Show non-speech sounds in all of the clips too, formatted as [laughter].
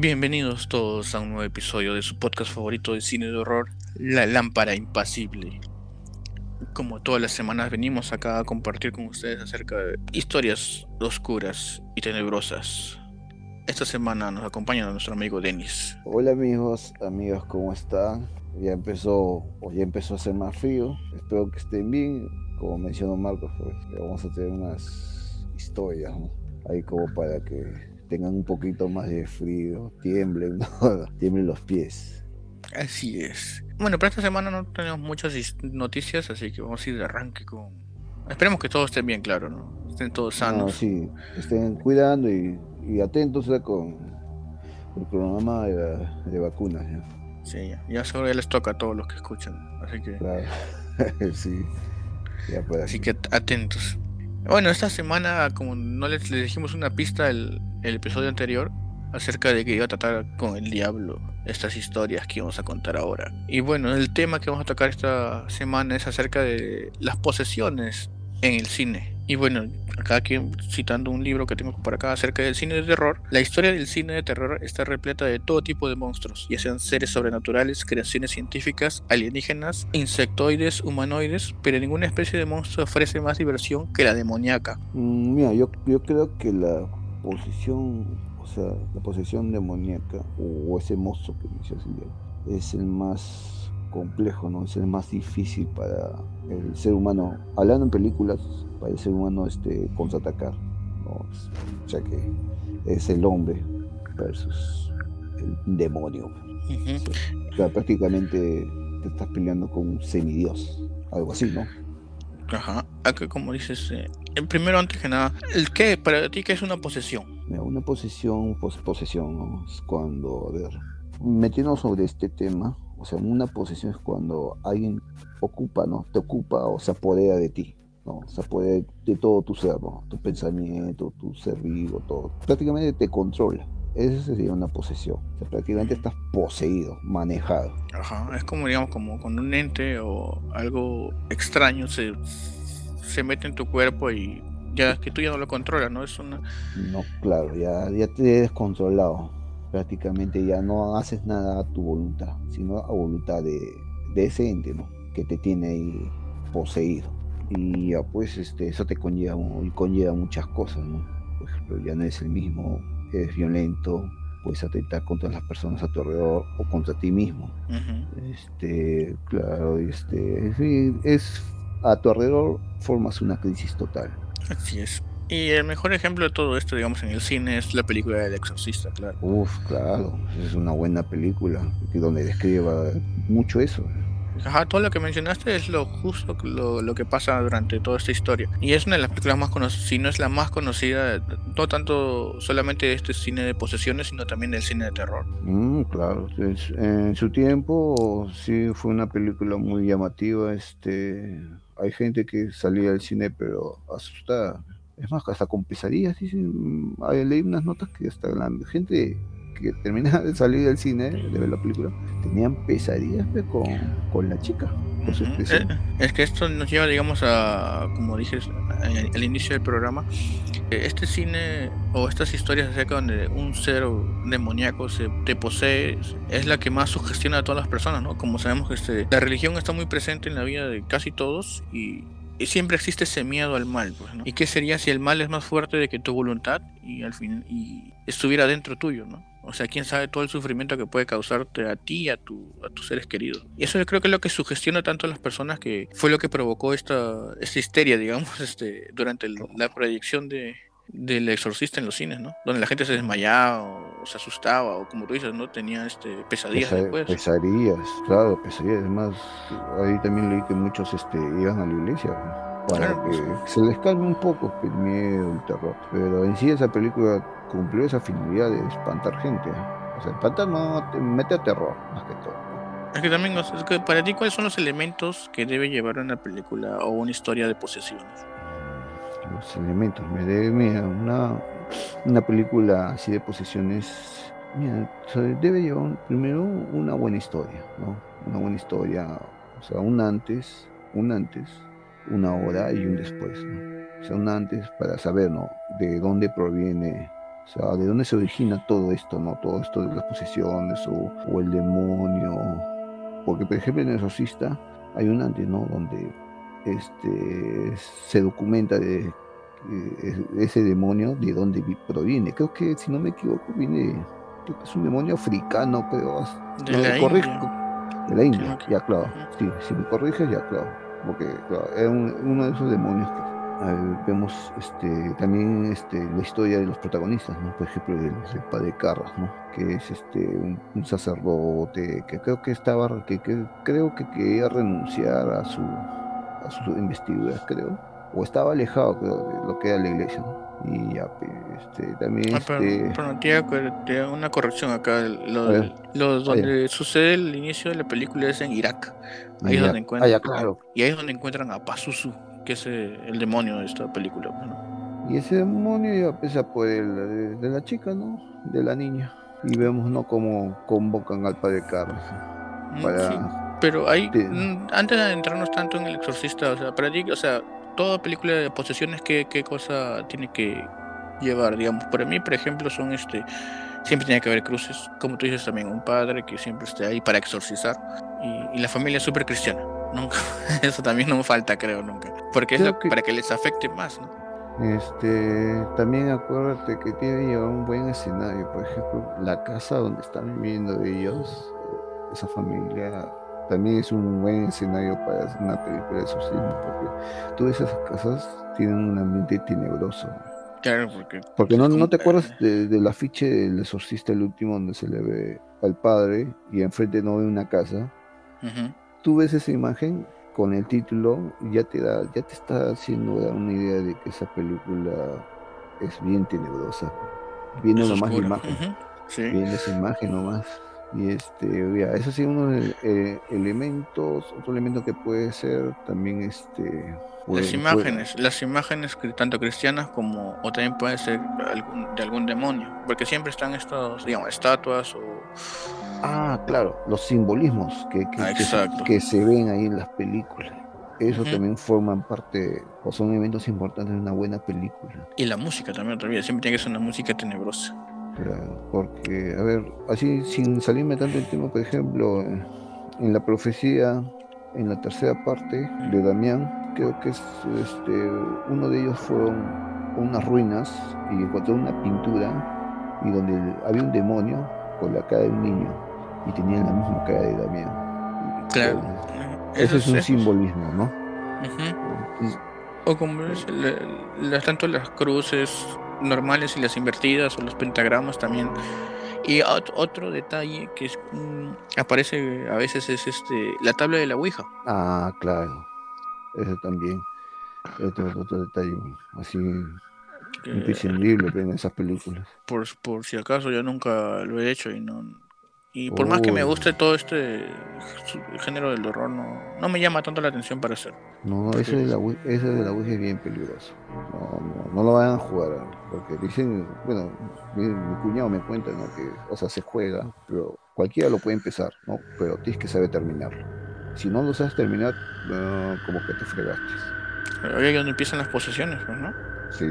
Bienvenidos todos a un nuevo episodio de su podcast favorito de cine de horror, La Lámpara Impasible. Como todas las semanas venimos acá a compartir con ustedes acerca de historias oscuras y tenebrosas. Esta semana nos acompaña nuestro amigo Denis. Hola amigos, amigos, ¿cómo están? Ya empezó, o ya empezó a hacer más frío. Espero que estén bien. Como mencionó Marcos, pues, vamos a tener unas historias. Ahí como para que tengan un poquito más de frío, tiemblen, [laughs] ¿no? tiemblen los pies. Así es. Bueno, para esta semana no tenemos muchas noticias, así que vamos a ir de arranque con... Esperemos que todos estén bien, claro, ¿no? Estén todos sanos. No, sí, estén cuidando y, y atentos ¿eh? con el programa de, de vacunas. ¿ya? Sí, ya, ya ya les toca a todos los que escuchan, así que... Claro, [laughs] sí. Ya Así que atentos. Bueno, esta semana, como no les, les dijimos una pista el, el episodio anterior, acerca de que iba a tratar con el diablo estas historias que vamos a contar ahora. Y bueno, el tema que vamos a tocar esta semana es acerca de las posesiones en el cine. Y bueno, acá aquí citando un libro que tengo por acá acerca del cine de terror, la historia del cine de terror está repleta de todo tipo de monstruos, ya sean seres sobrenaturales, creaciones científicas, alienígenas, insectoides, humanoides, pero ninguna especie de monstruo ofrece más diversión que la demoníaca. Mm, Mira, yo, yo creo que la posesión, o sea, la posesión demoníaca o ese monstruo que mencionas es el más complejo, ¿no? Es el más difícil para el ser humano. Hablando en películas, para el ser humano este, contraatacar, ¿no? O sea que es el hombre versus el demonio. O sea, prácticamente te estás peleando con un semidios, algo así, ¿no? Ajá, acá como dices, eh, el primero antes que nada, ¿el qué para ti qué es una posesión? Mira, una posesión, pues posesión. Es cuando, a ver, metiéndonos sobre este tema, o sea, una posesión es cuando alguien ocupa, ¿no? Te ocupa o se apodera de ti, ¿no? Se apodera de todo tu ser, ¿no? Tu pensamiento, tu ser vivo, todo. Prácticamente te controla. Esa sería una posesión. O sea, prácticamente estás poseído, manejado. Ajá, es como digamos como cuando un ente o algo extraño se, se mete en tu cuerpo y ya que tú ya no lo controlas, ¿no? Es una No, claro, ya, ya te he descontrolado. Prácticamente ya no haces nada a tu voluntad, sino a voluntad de, de ese ente, ¿no? Que te tiene ahí poseído. Y ya pues este, eso te conlleva, conlleva muchas cosas, ¿no? Por ejemplo, ya no eres el mismo, eres violento, puedes atentar contra las personas a tu alrededor o contra ti mismo. Este, claro, este, en fin, es a tu alrededor formas una crisis total. así es. Y el mejor ejemplo de todo esto, digamos, en el cine es la película del exorcista, claro. Uf, claro, es una buena película donde describa mucho eso. Ajá, todo lo que mencionaste es lo justo lo, lo que pasa durante toda esta historia. Y es una de las películas más conocidas, si no es la más conocida, no tanto solamente de este cine de posesiones, sino también del cine de terror. Mm, claro, en su tiempo sí fue una película muy llamativa. Este, hay gente que salía del cine pero asustada. Es más, hasta con pesadillas. Dicen, hay, leí unas notas que hasta la gente que terminaba de salir del cine, de ver la película, tenían pesadillas pues, con, con la chica, con su Ujú. expresión. Eh, Es que esto nos lleva, digamos, a, como dije eh, al inicio del programa, este cine o estas historias acerca donde un ser demoníaco se te posee es la que más sugestiona a todas las personas, ¿no? Como sabemos que este, la religión está muy presente en la vida de casi todos y, y siempre existe ese miedo al mal, pues, ¿no? ¿Y qué sería si el mal es más fuerte de que tu voluntad y al fin y estuviera dentro tuyo, ¿no? O sea, quién sabe todo el sufrimiento que puede causarte a ti y a, tu, a tus seres queridos. Y eso yo creo que es lo que sugestiona tanto a las personas que fue lo que provocó esta, esta histeria, digamos, [laughs] este, durante el- la proyección de, del exorcista en los cines, ¿no? Donde la gente se desmayaba o se asustaba o como tú dices, ¿no? Tenía este, pesadillas Pesa- después. pesadillas, claro, pesadillas. Además, ahí también leí que muchos este, iban a la iglesia ¿no? Para que se les calme un poco el miedo, el terror. Pero en sí esa película cumplió esa finalidad de espantar gente. ¿eh? O sea, espantar no, te mete terror, más que todo. Es que también, es que para ti, ¿cuáles son los elementos que debe llevar una película o una historia de posesiones? Los elementos. Me debe, mira, una, una película así de posesiones. Mira, debe llevar un- primero una buena historia, ¿no? Una buena historia, o sea, un antes, un antes, una hora y un después, ¿no? O sea, un antes para saber, ¿no? De dónde proviene O sea, ¿de dónde se origina todo esto, no? Todo esto de las posesiones o, o el demonio. Porque, por ejemplo, en el exorcista hay un antes, ¿no? Donde este, se documenta de eh, ese demonio de dónde proviene. Creo que, si no me equivoco, viene, creo que es un demonio africano, creo. De la India. De la India, ya claro. Sí, si me corriges, ya claro. Porque claro, es uno de esos demonios que vemos este, también este, la historia de los protagonistas, ¿no? por ejemplo del, padre Carras, ¿no? que es este, un, sacerdote que creo que estaba, que, que, creo que quería renunciar a su, a su investidura, creo, o estaba alejado de lo que era la iglesia. Y ya, este, también. Ah, este... pero, una corrección acá. Lo, donde sucede el inicio de la película es en Irak. Ahí es donde ah, encuentran. claro. Y ahí es donde encuentran a Pazuzu que es eh, el demonio de esta película. Y ese demonio ya pesa por el de, la chica, ¿no? De la niña. Y vemos, ¿no? Cómo convocan al padre Carlos. Mm, pero hay, mm, antes de adentrarnos tanto en el exorcista, o sea, para ti, o sea, toda película de posesiones, ¿qué, qué cosa tiene que llevar? Digamos, para mí, por ejemplo, son este siempre tiene que haber cruces, como tú dices también, un padre que siempre esté ahí para exorcizar y, y la familia súper cristiana, nunca, [laughs] eso también no falta creo nunca. Porque es para que les afecte más, ¿no? Este, también acuérdate que tiene que llevar un buen escenario. Por ejemplo, la casa donde están viviendo ellos, esa familia, también es un buen escenario para hacer una película de exorcismo. Porque todas esas casas tienen un ambiente tenebroso. Claro, porque. Porque no, no te acuerdas de, del afiche del exorcista, el último, donde se le ve al padre y enfrente no ve una casa. Tú ves esa imagen con el título ya te da, ya te está haciendo una idea de que esa película es bien tenebrosa. Viene nomás la imagen. Viene esa imagen nomás. Y este, ya, eso sí, uno de eh, elementos, otro elemento que puede ser también este. las imágenes, las imágenes tanto cristianas como, o también puede ser algún, de algún demonio, porque siempre están estos, digamos, estatuas o Ah, claro, los simbolismos que, que, ah, que, se ven ahí en las películas. Eso también forman parte, o son eventos importantes de una buena película. Y la música también, otra vez, siempre tiene que ser una música tenebrosa. Claro, porque, a ver, así sin salirme tanto el tema, por ejemplo, en la profecía, en la tercera parte de Damián, creo que es, este, uno de ellos fueron unas ruinas y encontró una pintura y donde había un demonio con la cara de un niño y tenían la misma cara de Damián. Claro. Eso, es un simbolismo, ¿no? O como tanto las cruces normales y las invertidas o los pentagramas también. Y otro detalle que es, mm, aparece a veces es este la tabla de la Ouija. Ah, claro. Eso también. Otro, otro detalle así imprescindible en esas películas. Por, por si acaso yo nunca lo he hecho y no y por más que me guste todo este género del horror, no, no me llama tanto la atención para hacer. No, ese de la ese de la es bien peligroso. No, no, lo vayan a jugar, porque dicen, bueno, mi, cuñado me cuenta, ¿no? Que, o sea, se juega, pero cualquiera lo puede empezar, ¿no? Pero tienes que saber terminarlo. Si no lo sabes terminar, como que te fregaste. Ahí es donde empiezan las posesiones, pues, ¿no? Sí,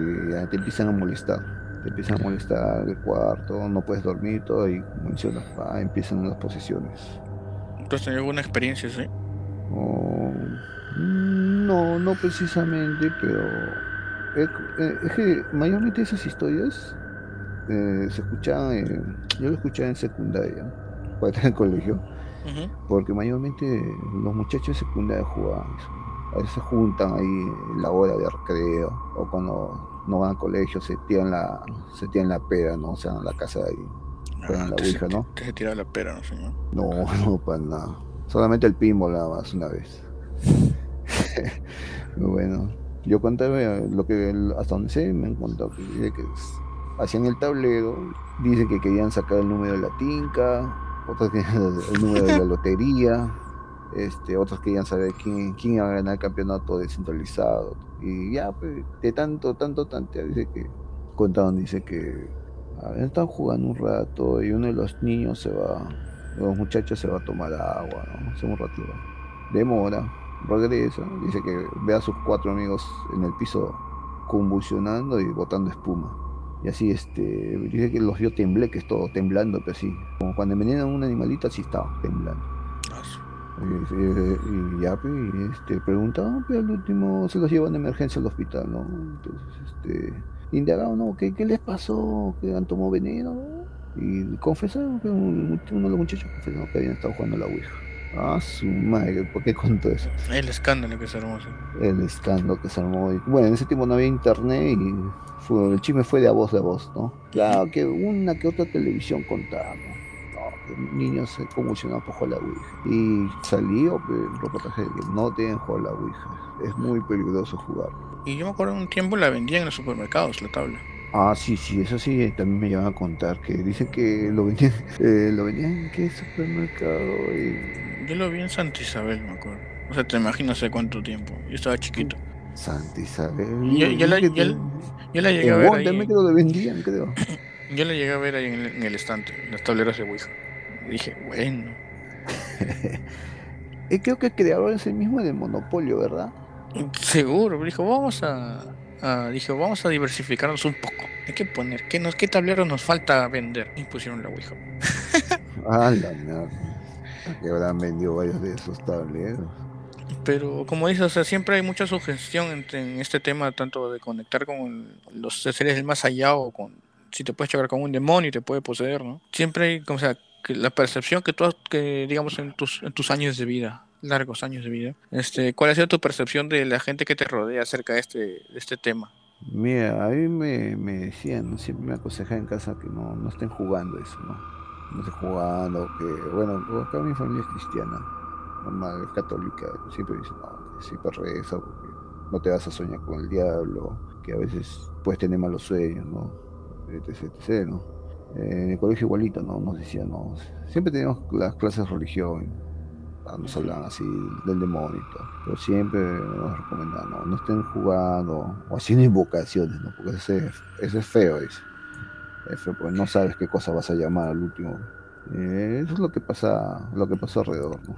te empiezan a molestar te empiezan a molestar el cuarto, no puedes dormir, todo, y como mencionas, empiezan las posiciones. ¿Tú has tenido alguna experiencia así? Mm, no, no precisamente, pero es que mayormente esas historias eh, se escuchaban, yo lo escuchaba en secundaria, cuando estaba en el colegio, porque mayormente los muchachos de secundaria jugaban A veces se juntan ahí en la hora de recreo o cuando no van al colegio, se tiran la, se tiran la pera, ¿no? O sea, en la casa de ahí. la ouija, ¿no? se tira la pera, ¿no, señor? No, [laughs] no, para nada. Solamente el pinball nada más una vez. [laughs] bueno, yo conté lo que hasta donde sé, me han contado que, que hacían el tablero, dicen que querían sacar el número de la tinca, otros que [laughs] el número de la [laughs] lotería, este, otros querían saber quién, quién iba a ganar el campeonato descentralizado. Y ya, pues, de tanto, tanto, tanto, dice que, contaron, dice que están jugando un rato y uno de los niños se va, los muchachos se va a tomar agua, ¿no? Hace un rato. Demora, regresa, dice que ve a sus cuatro amigos en el piso convulsionando y botando espuma. Y así, este, dice que los vio tembleques, todo temblando, pero así. Como cuando venían un animalito, así estaba, temblando. Y, ya, pues, este, preguntaban, pero al último se los llevan de emergencia al hospital, ¿no? Entonces, este, indagaron, ¿no? ¿Qué, qué les pasó? ¿Que han tomado veneno? Y confesaron que uno de los muchachos confesó que habían estado jugando a la Ouija. Ah, su madre, ¿por qué contó eso? El escándalo que se armó. El escándalo que se armó. bueno, en ese tiempo no había internet y fue, el chisme fue de a voz de a voz, ¿no? Claro que una que otra televisión contaba, niños se convulsionaban por jugar la Ouija. Y salió el reportaje de que no deben jugar la Ouija. Es muy peligroso jugar. Y yo me acuerdo un tiempo la vendían en los supermercados, la tabla. Ah, sí, sí, eso sí, también me llevan a contar que dicen que lo vendían, [laughs] eh, lo vendían en qué supermercado. Y... Yo lo vi en Santa Isabel, me acuerdo. O sea, te imaginas hace cuánto tiempo. Yo estaba chiquito. Santa Isabel. Yo, la, yo, la, llegué a ver. Ahí. También que lo vendían, creo. [coughs] yo la llegué a ver ahí en el, en el estante, en las tableras de Ouija dije, bueno. y [laughs] creo que el creador es el mismo del monopolio, ¿verdad? Seguro, dijo, vamos a, dijo, vamos a diversificarnos un poco. Hay que poner, ¿qué, nos, qué tablero nos falta vender? Y pusieron la Ouija. [laughs] ah, la. Que habrán vendido varios de esos tableros. Pero como dices, o sea, siempre hay mucha sugestión en, este tema, tanto de conectar con los seres del más allá o con si te puedes chocar con un demonio y te puede poseer, ¿no? Siempre hay, o sea, que la percepción que tú, que digamos en tus, en tus años de vida, largos años de vida, este, ¿cuál ha sido tu percepción de la gente que te rodea acerca de este, de este tema? Mira, a mí me, me decían, siempre me aconsejaban en casa que no, no estén jugando eso, ¿no? No estén jugando, que, bueno, acá mi familia es cristiana, mamá es católica, siempre dicen, no, siempre reza, porque no te vas a soñar con el diablo, que a veces puedes tener malos sueños, ¿no? etc, etc, ¿no? en el colegio igualito, ¿no? Nos decían, no, siempre teníamos las clases de religión, nos hablaban así del demonio y todo, pero siempre nos recomendaban, no, no estén jugando o haciendo invocaciones, ¿no? Porque ese, ese es feo, dice. Es feo, porque no sabes qué cosa vas a llamar al último. Eh, eso es lo que pasa, lo que pasó alrededor, ¿no?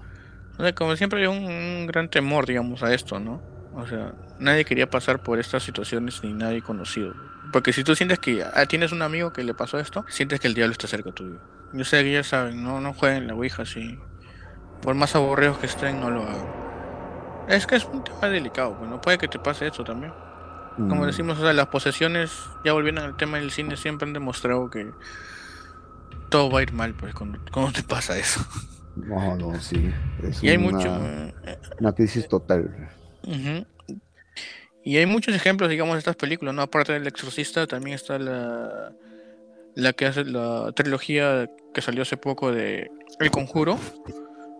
O sea, como siempre hay un, un gran temor, digamos, a esto, ¿no? O sea, nadie quería pasar por estas situaciones ni nadie conocido. Porque si tú sientes que ah, tienes un amigo que le pasó esto, sientes que el diablo está cerca tuyo. Yo sé que ya saben, no, no jueguen la Ouija así. Por más aburridos que estén, no lo hagan. Es que es un tema delicado, pues no puede que te pase eso también. Como mm. decimos, o sea, las posesiones, ya volviendo al tema del cine, siempre han demostrado que todo va a ir mal, pues, cuando, te pasa eso. No, no, sí. y hay mucho. Eh, una crisis total. Y hay muchos ejemplos, digamos, de estas películas, ¿no? Aparte del Exorcista, también está la, la que hace la trilogía que salió hace poco de El Conjuro,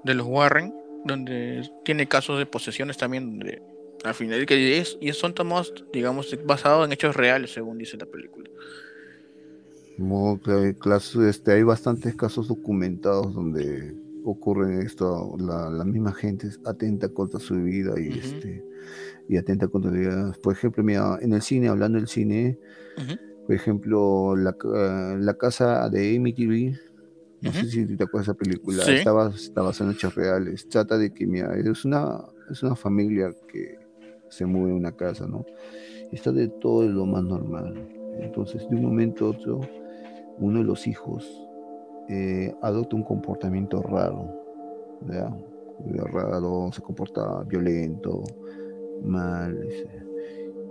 de los Warren, donde tiene casos de posesiones también, de, al final, que es, y son tomados, digamos, basados en hechos reales, según dice la película. este, hay bastantes casos documentados donde ocurre esto, la, la misma gente atenta contra su vida y este y atenta contra la Por ejemplo, mira, en el cine, hablando del cine, por ejemplo, la, la, casa de Amy TV, no sé si te acuerdas de esa película, estaba, estaba en hechos reales. Trata de que, mira, es una, es una familia que se mueve una casa, ¿no? Está de todo lo más normal. Entonces, de un momento a otro, uno de los hijos eh, adopta un comportamiento raro, ¿verdad? Raro, se comporta violento, mal.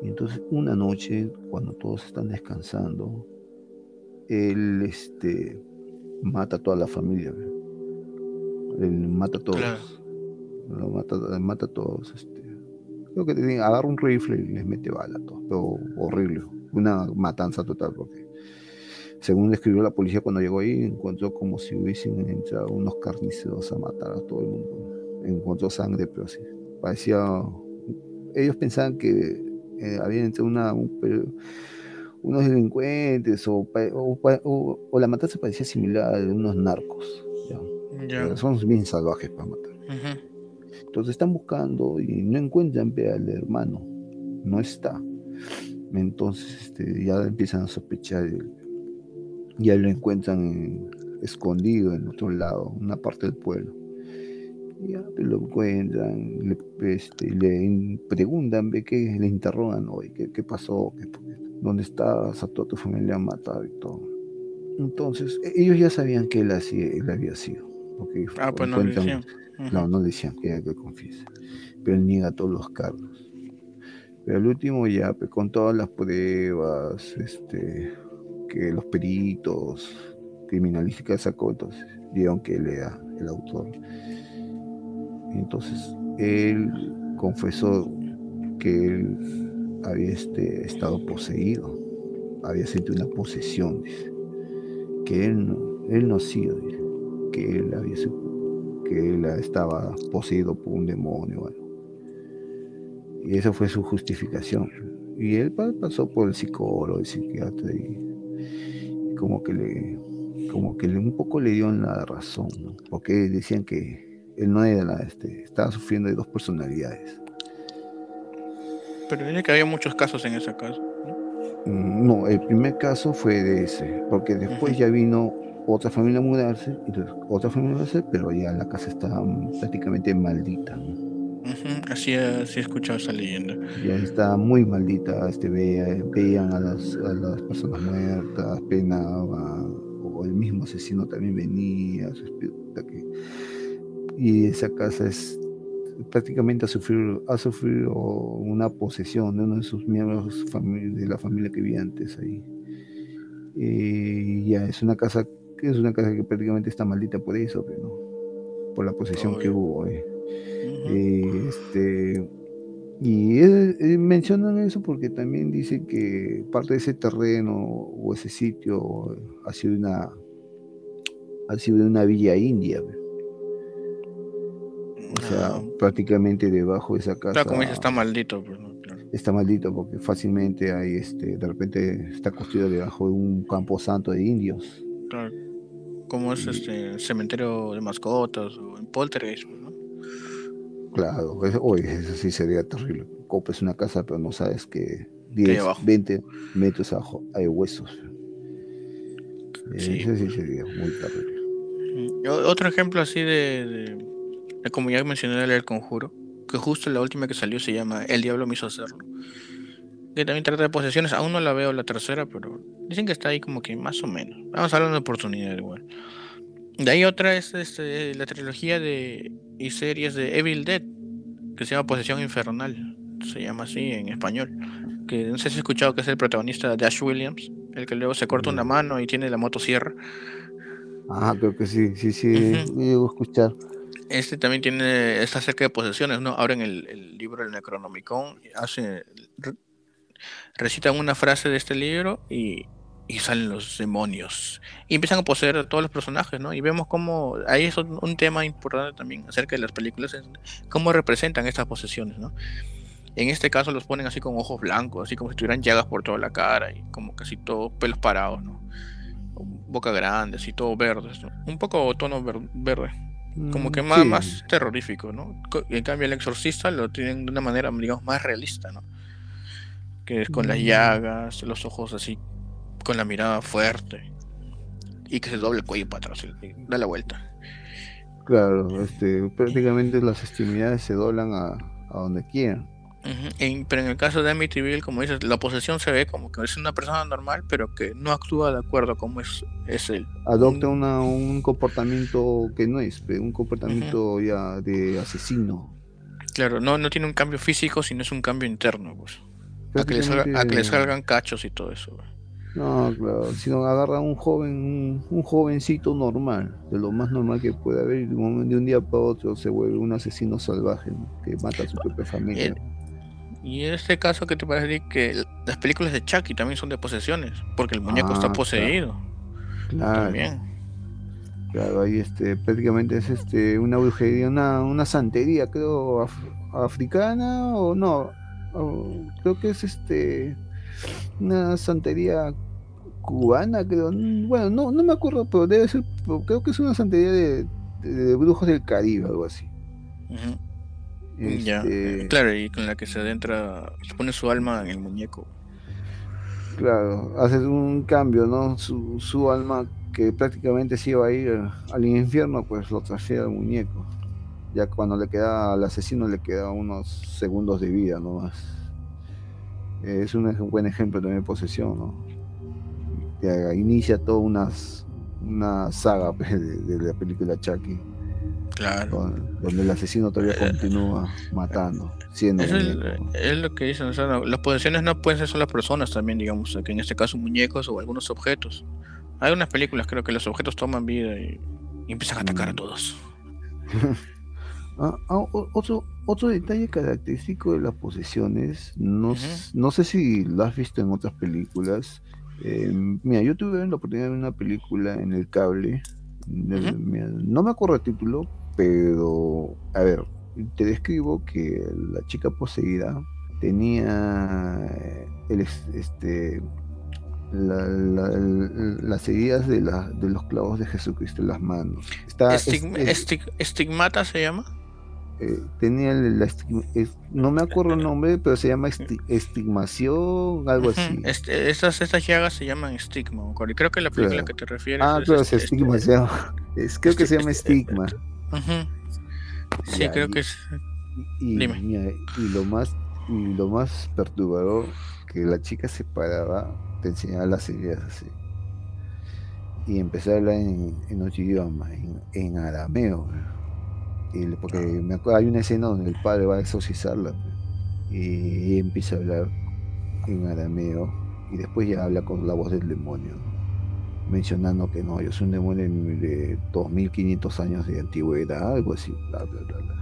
Y entonces una noche, cuando todos están descansando, él este, mata a toda la familia. Él mata a todos. mata, a todos. Creo que agarra un rifle y les mete bala a todos. Pero horrible. Una matanza total porque según escribió la policía cuando llegó ahí, encontró como si hubiesen entrado unos carniceros a matar a todo el mundo. Encontró sangre, pero así. Parecía ellos pensaban que eh, habían entrado una, unos delincuentes o, o, la matanza parecía similar a de unos narcos. Son bien salvajes para matar. Entonces están buscando y no encuentran al hermano. No está. Entonces este, ya empiezan a sospechar. Ya lo encuentran escondido en otro lado, una parte del pueblo ya lo encuentran, le, este, preguntan, ve que le interrogan hoy, qué, pasó, donde estás, a toda tu familia matado y todo. Entonces, e-, ellos ya sabían que él había sido. Porque ah, pues no le decían. No, no le decían que, que confiese. Pero él niega todos los cargos. Pero al último ya, pues, con todas las pruebas, este, que los peritos, criminalística sacó, entonces dieron que él era el autor. Entonces, él confesó que él había este, estado poseído, había sentido una posesión, que él no, él no ha sido, que él había que él estaba poseído por un demonio. Y esa fue su justificación. Y él pasó por el psicólogo, el psiquiatra, y, como que le, como que un poco le dio la razón, porque decían que él no era la, este, estaba sufriendo de dos personalidades. Pero dice que había muchos casos en ese caso. Mm, ¿no? el primer caso fue de ese, porque después ya vino otra familia a mudarse, y otra familia mudarse, pero ya la casa está prácticamente maldita. Así, así he escuchado esa leyenda. Ya está muy maldita, este, veían a las, a las personas muertas, penaba, o el mismo asesino también venía, que, y esa casa es prácticamente ha sufrido, ha sufrido una posesión de uno de sus miembros de la familia que vivía antes ahí. Y ya es una casa es una casa que prácticamente está maldita por eso, ¿no? por la posesión que hubo. Eh. este, y mencionan eso porque también dicen que parte de ese terreno o ese sitio ha sido una ha sido una villa india. O sea, ah. prácticamente debajo de esa casa. como está maldito. Pues, está maldito porque fácilmente hay, este, de repente está construido debajo de un campo santo de indios. Claro. Como es este cementerio de mascotas o en poltergeist, ¿no? Claro, oye, eso sí sería terrible. Copes una casa, pero no sabes que 10, 20 metros abajo hay huesos. Sí. Eso sí sería muy terrible. Otro ejemplo así de como ya mencioné el conjuro, que justo la última que salió se llama El diablo me hizo hacerlo. Que también trata de posesiones, aún no la veo la tercera, pero dicen que está ahí como que más o menos. Vamos a hablar de oportunidad igual. De ahí otra es este, la trilogía de y series de Evil Dead, que se llama Posesión Infernal, se llama así en español. Que no sé si has escuchado que es el protagonista de Ash Williams, el que luego se corta una mano y tiene la motosierra. Ah, creo que sí, sí, sí, uh escuchar. Este también tiene, está cerca de posesiones, ¿no? Ahora en el, libro del Necronomicon hace, recitan una frase de este libro y, salen los demonios. Y empiezan a poseer a todos los personajes, ¿no? Y vemos cómo, ahí es un, tema importante también acerca de las películas, cómo representan estas posesiones, ¿no? En este caso los ponen así con ojos blancos, así como si tuvieran llagas por toda la cara y como casi todos pelos parados, ¿no? Boca grande, así todo verde, ¿no? Un poco tono verde como que mm, más, más terrorífico, ¿no? En cambio el exorcista lo tienen de una manera, digamos, más realista, ¿no? Que es con las mm. llagas, los ojos así, con la mirada fuerte, y que se doble el cuello para atrás, y da la vuelta. Claro, este, prácticamente las extremidades se doblan a, a donde quieran pero en el caso de Amityville, como dices, la posesión se ve como que es una persona normal, pero que no actúa de acuerdo como es, es él. Adopta un comportamiento que no es, un comportamiento ya de asesino. Claro, no, no tiene un cambio físico, sino es un cambio interno, pues. A que, le salgan cachos y todo eso. No, claro, sino agarra un joven, un, jovencito normal, de lo más normal que puede haber, y de un, día para otro se vuelve un asesino salvaje que mata a su propia familia. Y en este caso, ¿qué te parece que las películas de Chucky también son de posesiones? Porque el muñeco está ah, poseído. Claro. También. Claro, ahí este, prácticamente es este una brujería, una, una santería, creo, africana o no, creo que es este una santería cubana, creo. Bueno, no, no me acuerdo, pero debe ser, creo que es una santería de, brujos del Caribe, algo así. Este, claro, y con la que se adentra, se pone su alma en el muñeco. Claro, hace un cambio, ¿no? Su, su alma que prácticamente se iba a ir al infierno, pues lo transfiere al muñeco. Ya cuando le queda al asesino le queda unos segundos de vida nomás. Es un, buen ejemplo también de posesión, ¿no? Que inicia toda unas, una saga [laughs] pues, de, la película Chucky. Claro. Donde, el asesino todavía eh, continúa matando, siendo es, es, lo que dicen, las posesiones no pueden ser solo las personas también, digamos, que en este caso muñecos o algunos objetos. Hay unas películas, creo que los objetos toman vida y, empiezan a atacar a mm. todos. [laughs] Ah, ah, otro, otro detalle característico de las posesiones, no, no sé si lo has visto en otras películas. Eh, mira, yo tuve la oportunidad de ver una película en el cable. no me acuerdo el título, pero a ver, te describo que la chica poseída tenía el, este, las heridas de, de los clavos de Jesucristo en las manos. Está, ¿Estigmata se llama? Eh, tenía la, no me acuerdo el nombre, pero se llama estigmación, algo así. Este, estas, estas llagas se llaman estigma, creo que la película que te refieres ah, claro, es, estigma, es, creo que se llama estigma. Sí, creo que es. Y, y, lo más y lo más perturbador que la chica se paraba, te enseñaba las ideas así. Y empezó a hablar en, en otro idioma, en, en arameo porque me acuerdo, hay una escena donde el padre va a exorcizarla y, empieza a hablar en arameo y después ya habla con la voz del demonio, mencionando que no, yo soy un demonio de 2500 años de antigüedad, algo así, bla, bla, bla,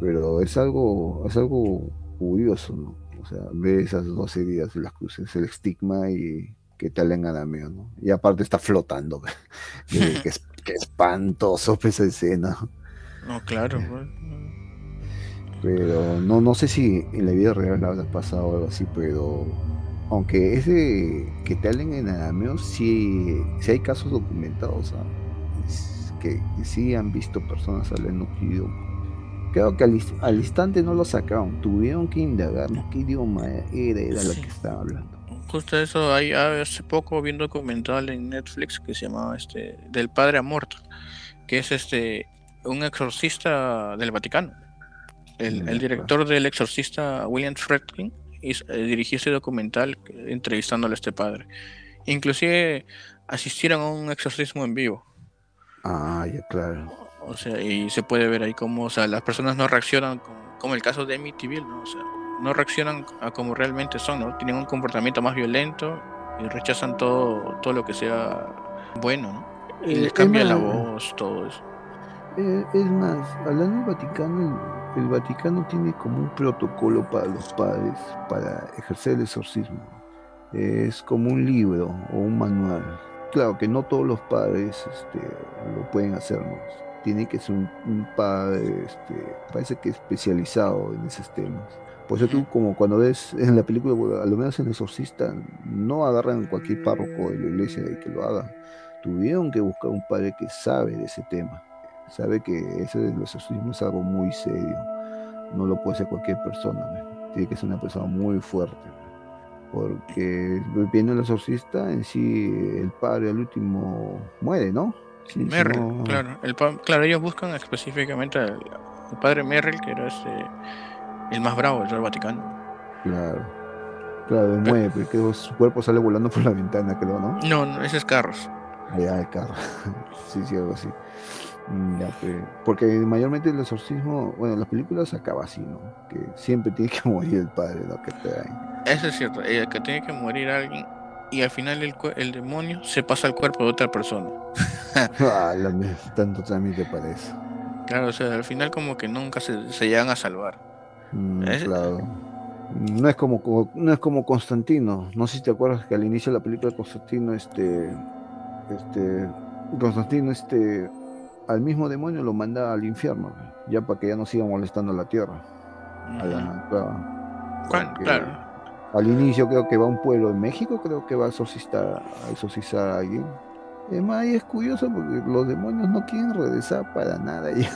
pero es algo, es algo curioso, ¿no? O sea, ve esas dos heridas las cruces, el estigma y que tal en arameo, ¿no? Y aparte está flotando, [laughs] que, es Qué espantoso [laughs] esa escena. No, claro. Pero no, no sé si en la vida real habrá pasado algo así, pero aunque ese que te hablen en arameo, sí, hay casos documentados que, sí han visto personas hablando qué idioma. Creo que al, instante no lo sacaron, tuvieron que indagar qué idioma era, era lo que estaba hablando justo eso, hay hace poco vi un documental en Netflix que se llamaba este del Padre Amorto, que es este un exorcista del Vaticano. El, director del exorcista William Friedkin eh, dirigió ese documental entrevistándole a este padre. Inclusive asistieron a un exorcismo en vivo. Ah, ya claro. O sea, y se puede ver ahí cómo, o sea, las personas no reaccionan como, el caso de Amityville, ¿no? O sea, no reaccionan a como realmente son, ¿no? Tienen un comportamiento más violento y rechazan todo, todo lo que sea bueno, ¿no? Y les cambia la voz, todo eso. Eh, es más, hablando del Vaticano, el, Vaticano tiene como un protocolo para los padres para ejercer el exorcismo. Es como un libro o un manual. Claro que no todos los padres este, lo pueden hacer, ¿no? Tiene que ser un, padre, este, parece que especializado en esos temas. Por eso tú, como cuando ves en la película, a lo menos en El Exorcista, no agarran cualquier párroco de la iglesia y que lo haga. Tuvieron que buscar un padre que sabe de ese tema. Sabe que ese del exorcismo es algo muy serio. No lo puede ser cualquier persona. Tiene que ser una persona muy fuerte. Porque viendo el exorcista, en sí, el padre al último muere, ¿no? Merrill, claro. El, claro, ellos buscan específicamente al, padre Merrill, que era este el más bravo, el Vaticano. Claro. Claro, mueve, que su cuerpo sale volando por la ventana, creo, ¿no? No, no ese es Carros. Allá el carro. [laughs] sí, sí, algo así. Mm, porque mayormente el exorcismo, bueno, en las películas acaba así, ¿no? Que siempre tiene que [laughs] morir el padre, ¿no? Que te Eso es cierto, eh, que tiene que morir alguien y al final el, el demonio se pasa al cuerpo de otra persona. [laughs] ah, la, tanto también te parece. Claro, o sea, al final como que nunca se, se llegan a salvar. Mm, claro. No es como no es como Constantino. No sé si te acuerdas que al inicio de la película de Constantino, este, este, Constantino, este, al mismo demonio lo manda al infierno, ya para que ya no siga molestando a la tierra. claro. Al inicio creo que va a un pueblo en México, creo que va a exorcistar, a exorcizar a alguien Además, es curioso porque los demonios no quieren regresar para nada, [laughs] ya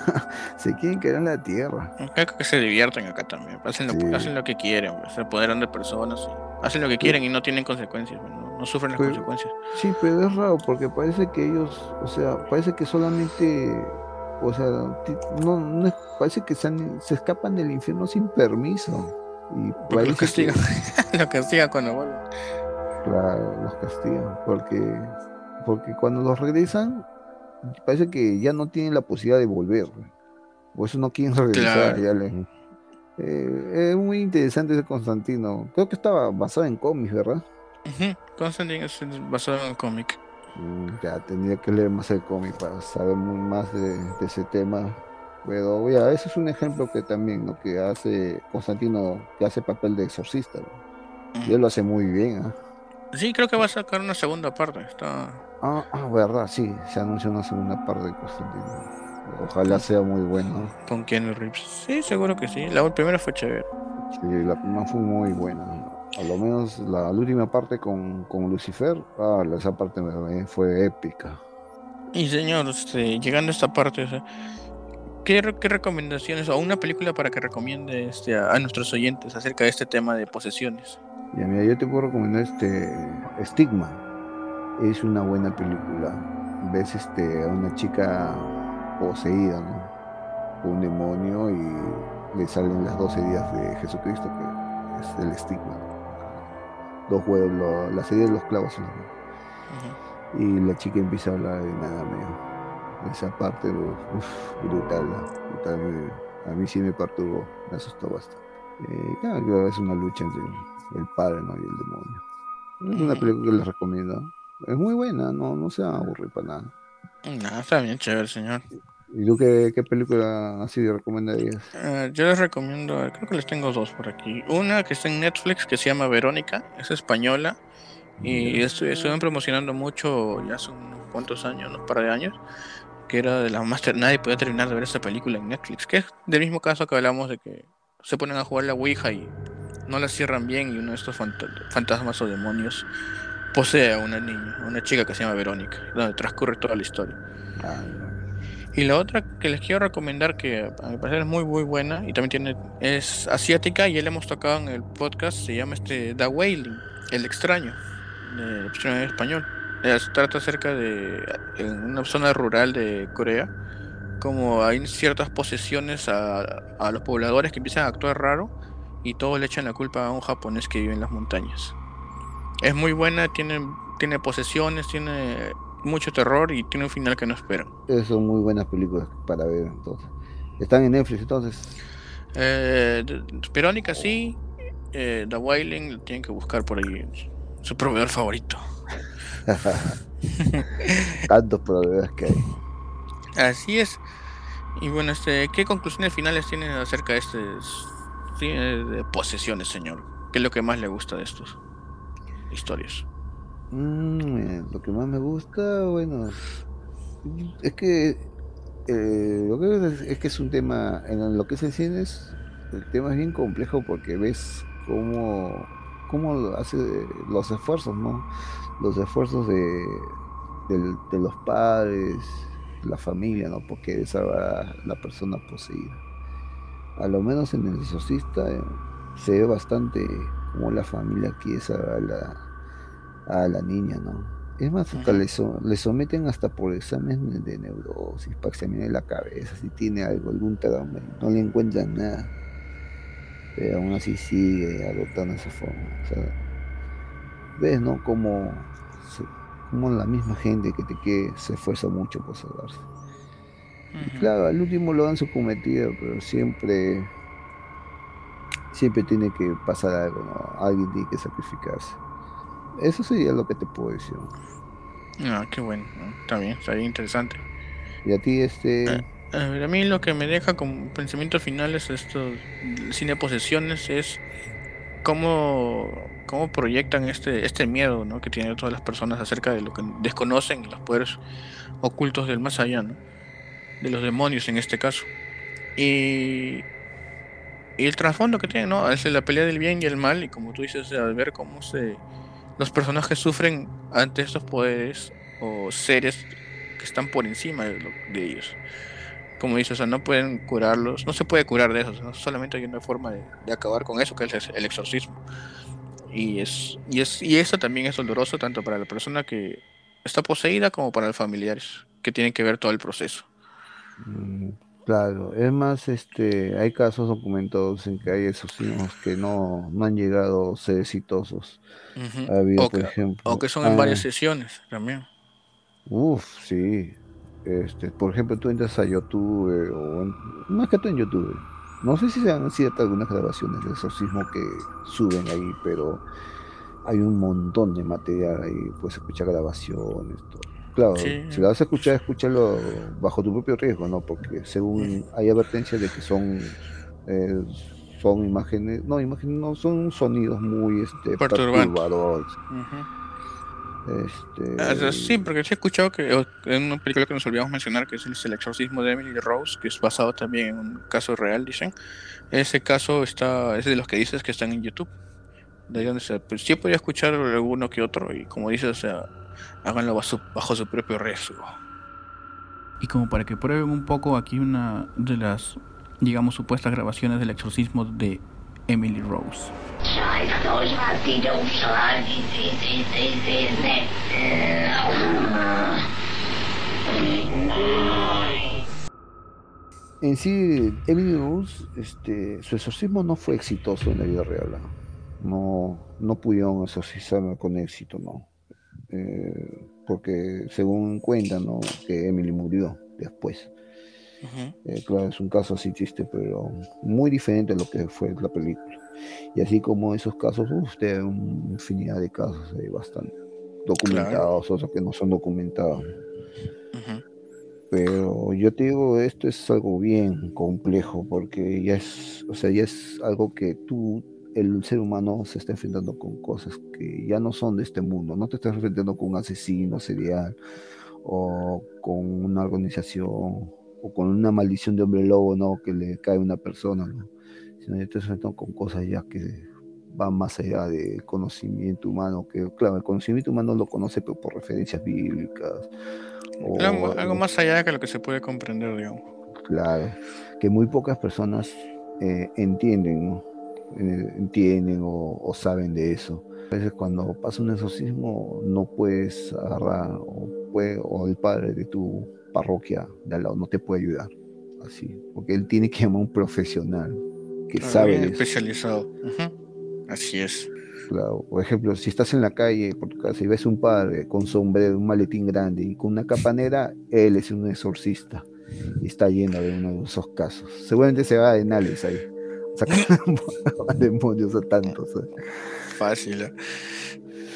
se quieren quedar en la tierra. Creo que se divierten acá también, hacen lo, hacen lo que quieren, pues, se apoderan de personas, hacen lo que quieren y no tienen consecuencias, no, sufren las consecuencias. Sí, pero es raro porque parece que ellos, o sea, parece que solamente, o sea, no, parece que se, se escapan del infierno sin permiso. Y ahí los sí que- [laughs] castigan. los castigan cuando vuelven. Claro, los castigan, porque, porque cuando los regresan, parece que ya no tienen la posibilidad de volver. Por eso no quieren regresar. Claro. ya le- Eh, es muy interesante ese Constantino. Creo que estaba basado en cómics, ¿verdad? Ujú, Constantine es basado en el cómic. Mm, Ya tendría que leer más el cómic para saber muy más de, de ese tema. Pero ya, ese es un ejemplo que también, ¿no? Que hace Constantino, que hace papel de exorcista. ¿no? Y él lo hace muy bien, ¿ah? Sí, creo que va a sacar una segunda parte. Está... Ah, ah, verdad, sí, se anunció una segunda parte de Constantino. Ojalá sea muy bueno. Con Keanu Reeves. Sí, seguro que sí. La primera fue chévere. Sí, la primera fue muy buena. A lo menos la, la última parte con, con Lucifer, ah, esa parte me- fue épica. Y señor, este, llegando a esta parte, o sea, ¿qué, qué recomendaciones o una película para que recomiende este, a, a nuestros oyentes acerca de este tema de posesiones? Y mira, yo te puedo recomendar este Stigma. Es una buena película. Ves este, a una chica poseída, ¿no? Por un demonio y le salen las 12 días de Jesucristo, que es el estigma. Dos huevos, lo- las heridas de los clavos. en la mano. Ujú. Y la chica empieza a hablar de nada mío. Esa parte, uf, brutal, brutal. me- A mí sí me perturbó, me asustó bastante. Eh, claro, es una lucha entre el padre ¿no? y el demonio. Es una Ujú. película que les recomiendo. Es muy buena, no, no se van a aburrir para nada. Nada, está bien chévere, señor. ¿Y tú qué, qué película así recomendarías? Eh, yo les recomiendo, creo que les tengo dos por aquí. Una que está en Netflix que se llama Verónica, es española. Y estu- estuvieron promocionando mucho ya hace unos cuantos años, unos par de años, que era de las más... ter- Nadie podía terminar de ver esta película en Netflix, que es del mismo caso que hablamos de que se ponen a jugar la Ouija y no la cierran bien y uno de estos fant- fantasmas o demonios posee a una niña, a una chica que se llama Verónica, donde transcurre toda la historia. Ah, Y la otra que les quiero recomendar, que a mi parecer es muy muy buena y también tiene es asiática y ya la hemos tocado en el podcast, se llama este The Wailing, el extraño, de opción en español. Se trata acerca de en una zona rural de Corea, como hay ciertas posesiones a, a los pobladores que empiezan a actuar raro y todos le echan la culpa a un japonés que vive en las montañas. Es muy buena, tiene, tiene posesiones, tiene mucho terror y tiene un final que no esperan. esas son muy buenas películas para ver entonces. Están en Netflix entonces. Eh, Verónica sí, eh, The Wailing lo tienen que buscar por ahí, su- proveedor favorito. [laughs] Tantos problemas que hay. Así es. Y bueno, este, ¿qué conclusiones finales tienen acerca de este de posesiones, señor? ¿Qué es lo que más le gusta de estas historias? Mm, eh, lo que más me gusta, bueno, es que eh, lo que es, es que es un tema, en lo que es el cine, es- el tema es bien complejo porque ves cómo, cómo hace los esfuerzos, ¿no? Los esfuerzos de, de los padres, la familia, ¿no? Porque esa va la persona poseída. A lo menos en el exorcista eh, se ve bastante como la familia quiere salvar a la, a la niña, ¿no? Es más, hasta le, so- le someten hasta por exámenes de neurosis para examinar la cabeza, si tiene algo, algún trauma, no le encuentran nada. Pero aún así sigue adoptando esa forma. O sea, ves, ¿no? Como, como la misma gente que te quiere se esfuerza mucho por salvarse. Y claro, al último lo dan su cometido, pero siempre, siempre tiene que pasar algo, ¿no? Alguien tiene que sacrificarse. Eso sería lo que te puedo decir. Ah, qué bueno, ¿no? está bien, está bien interesante. Y a ti, este, Eh. A ver, a mí lo que me deja como pensamientos finales esto del cine posesiones es cómo, cómo proyectan este, este miedo ¿no? que tienen todas las personas acerca de lo que desconocen y los poderes ocultos del más allá, ¿no? de los demonios en este caso. Y, y el trasfondo que tienen, ¿no? Es la pelea del bien y el mal, y como tú dices, al ver cómo se, los personajes sufren ante estos poderes o seres que están por encima de, lo- de ellos como dices, o sea, no pueden curarlos, no se puede curar de eso, ¿no? solamente hay una forma de, de acabar con eso, que es el exorcismo. Y es, y es, y eso también es doloroso tanto para la persona que está poseída como para los familiares, que tienen que ver todo el proceso. mm, Claro, es más, este, hay casos documentados en que hay exorcismos que no, no han llegado a ser exitosos. Ujú. Ha habido, O por que, o ejemplo, que son en varias ah, sesiones también. Uf, sí. Este, por ejemplo, tú entras a YouTube eh, o en, más que todo en YouTube. No sé si se han ciertas algunas grabaciones de exorcismo que suben ahí, pero hay un montón de material ahí. Puedes escuchar grabaciones, todo. Claro, Sí, si la vas a escuchar, escúchalo bajo tu propio riesgo, ¿no? Porque según hay advertencias de que son eh, son imágenes, no, imágenes no, son sonidos muy este, perturbadores. Este, Ah, sí, porque sí he escuchado que en una película que nos olvidamos mencionar, que es el, exorcismo de Emily Rose, que es basado también en un caso real, dicen. Ese caso está, es de los que dices que están en YouTube. De ahí donde se, pues sí podría escuchar alguno que otro, y como dices, o sea, háganlo bajo su, bajo su propio riesgo. Y como para que prueben un poco, aquí una de las, digamos, supuestas grabaciones del exorcismo de Emily Rose. En sí, Emily Rose, este, su exorcismo no fue exitoso en la vida real. No, no pudieron exorcizarla con éxito, ¿no? Eh, porque según cuentan, ¿no? Que Emily murió después. Eh, claro, es un caso así triste, pero muy diferente a lo que fue la película. Y así como esos casos, uf, usted una infinidad de casos bastante documentados, otros que no son documentados. Pero yo te digo, esto es algo bien complejo porque ya es, o sea, ya es algo que tú, el ser humano se está enfrentando con cosas que ya no son de este mundo. No te estás enfrentando con un asesino serial o con una organización o con una maldición de hombre lobo, ¿no? Que le cae a una persona, ¿no? Sino ya te estás enfrentando con cosas ya que van más allá del conocimiento humano, que claro, el conocimiento humano lo conoce pero por referencias bíblicas. o- Algo, algo más allá de lo que se puede comprender, digamos. Claro, que muy pocas personas eh, entienden, ¿no? Eh, entienden o, o saben de eso. A veces cuando pasa un exorcismo no puedes agarrar o, puede- o el padre de tu parroquia de al lado no te puede ayudar, así, porque él tiene que llamar a un profesional que Algo sabe eso. especializado. Ujú. Así es. Claro, por ejemplo, si estás en la calle por tu casa y ves un padre con sombrero, un maletín grande y con una capa negra, él es un exorcista y está lleno de uno de esos casos. Seguramente se va a Denales ahí, sacar [laughs] [laughs] demonios a tantos. ¿eh? Fácil. ¿eh?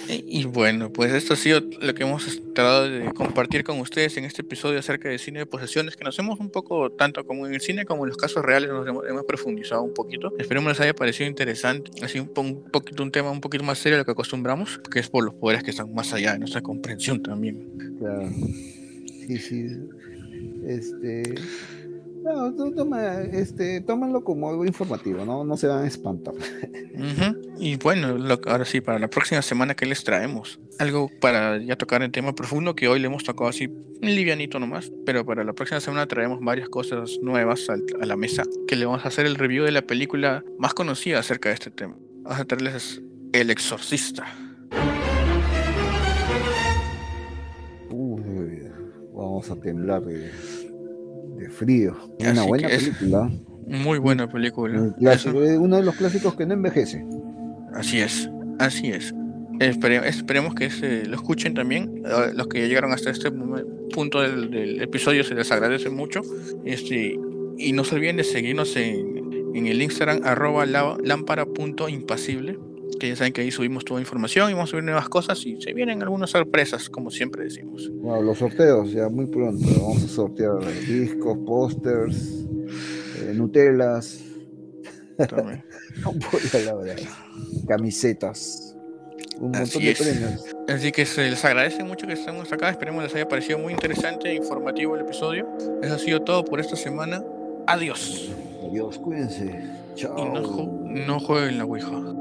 Y, y bueno, pues esto ha sido lo que hemos tratado de compartir con ustedes en este episodio acerca de cine de posesiones, que nos hemos un poco, tanto como en el cine como en los casos reales, nos hemos, hemos profundizado un poquito. Esperemos les haya parecido interesante, así un poquito un tema un poquito más serio de lo que acostumbramos, que es por los poderes que están más allá de nuestra comprensión también. Claro. Sí, sí. Este. No, tú toma, este, tómalo como algo informativo, ¿no? No se van a espantar. Y bueno, lo- ahora sí, para la próxima semana, ¿qué les traemos? Algo para ya tocar el tema profundo que hoy le hemos tocado así livianito nomás, pero para la próxima semana traemos varias cosas nuevas a, la mesa, que le vamos a hacer el review de la película más conocida acerca de este tema. Vamos a traerles El Exorcista. Uy, vamos a temblar de, de frío. Una Así buena película. Muy buena película. Clásico, uno de los clásicos que no envejece. Así es, así es. Espere- esperemos que se lo escuchen también. eh, Los que ya llegaron hasta este punto del, del episodio se les agradece mucho. Este, y no se olviden de seguirnos en, en el Instagram arroba lámpara.impasible. Que ya saben que ahí subimos toda información y vamos a subir nuevas cosas y se vienen algunas sorpresas, como siempre decimos. Bueno, los sorteos ya muy pronto. Vamos a sortear discos, pósters, eh, no [laughs] verdad, camisetas, un Así montón de es. premios. Así que se les agradece mucho que estemos acá. Esperemos les haya parecido muy interesante e informativo el episodio. Eso ha sido todo por esta semana. Adiós. Adiós, cuídense. Chao. Y no, no jueguen la Ouija.